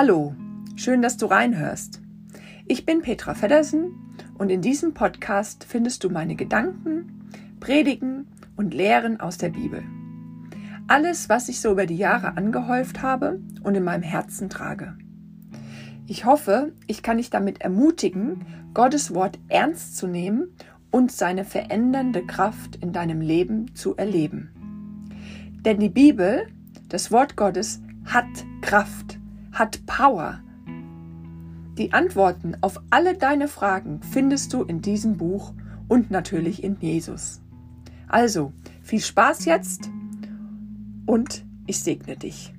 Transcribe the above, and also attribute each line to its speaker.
Speaker 1: Hallo, schön, dass du reinhörst. Ich bin Petra Feddersen und in diesem Podcast findest du meine Gedanken, Predigen und Lehren aus der Bibel. Alles, was ich so über die Jahre angehäuft habe und in meinem Herzen trage. Ich hoffe, ich kann dich damit ermutigen, Gottes Wort ernst zu nehmen und seine verändernde Kraft in deinem Leben zu erleben. Denn die Bibel, das Wort Gottes, hat Kraft, hat Power. Die Antworten auf alle deine Fragen findest du in diesem Buch und natürlich in Jesus. Also, viel Spaß jetzt und ich segne dich.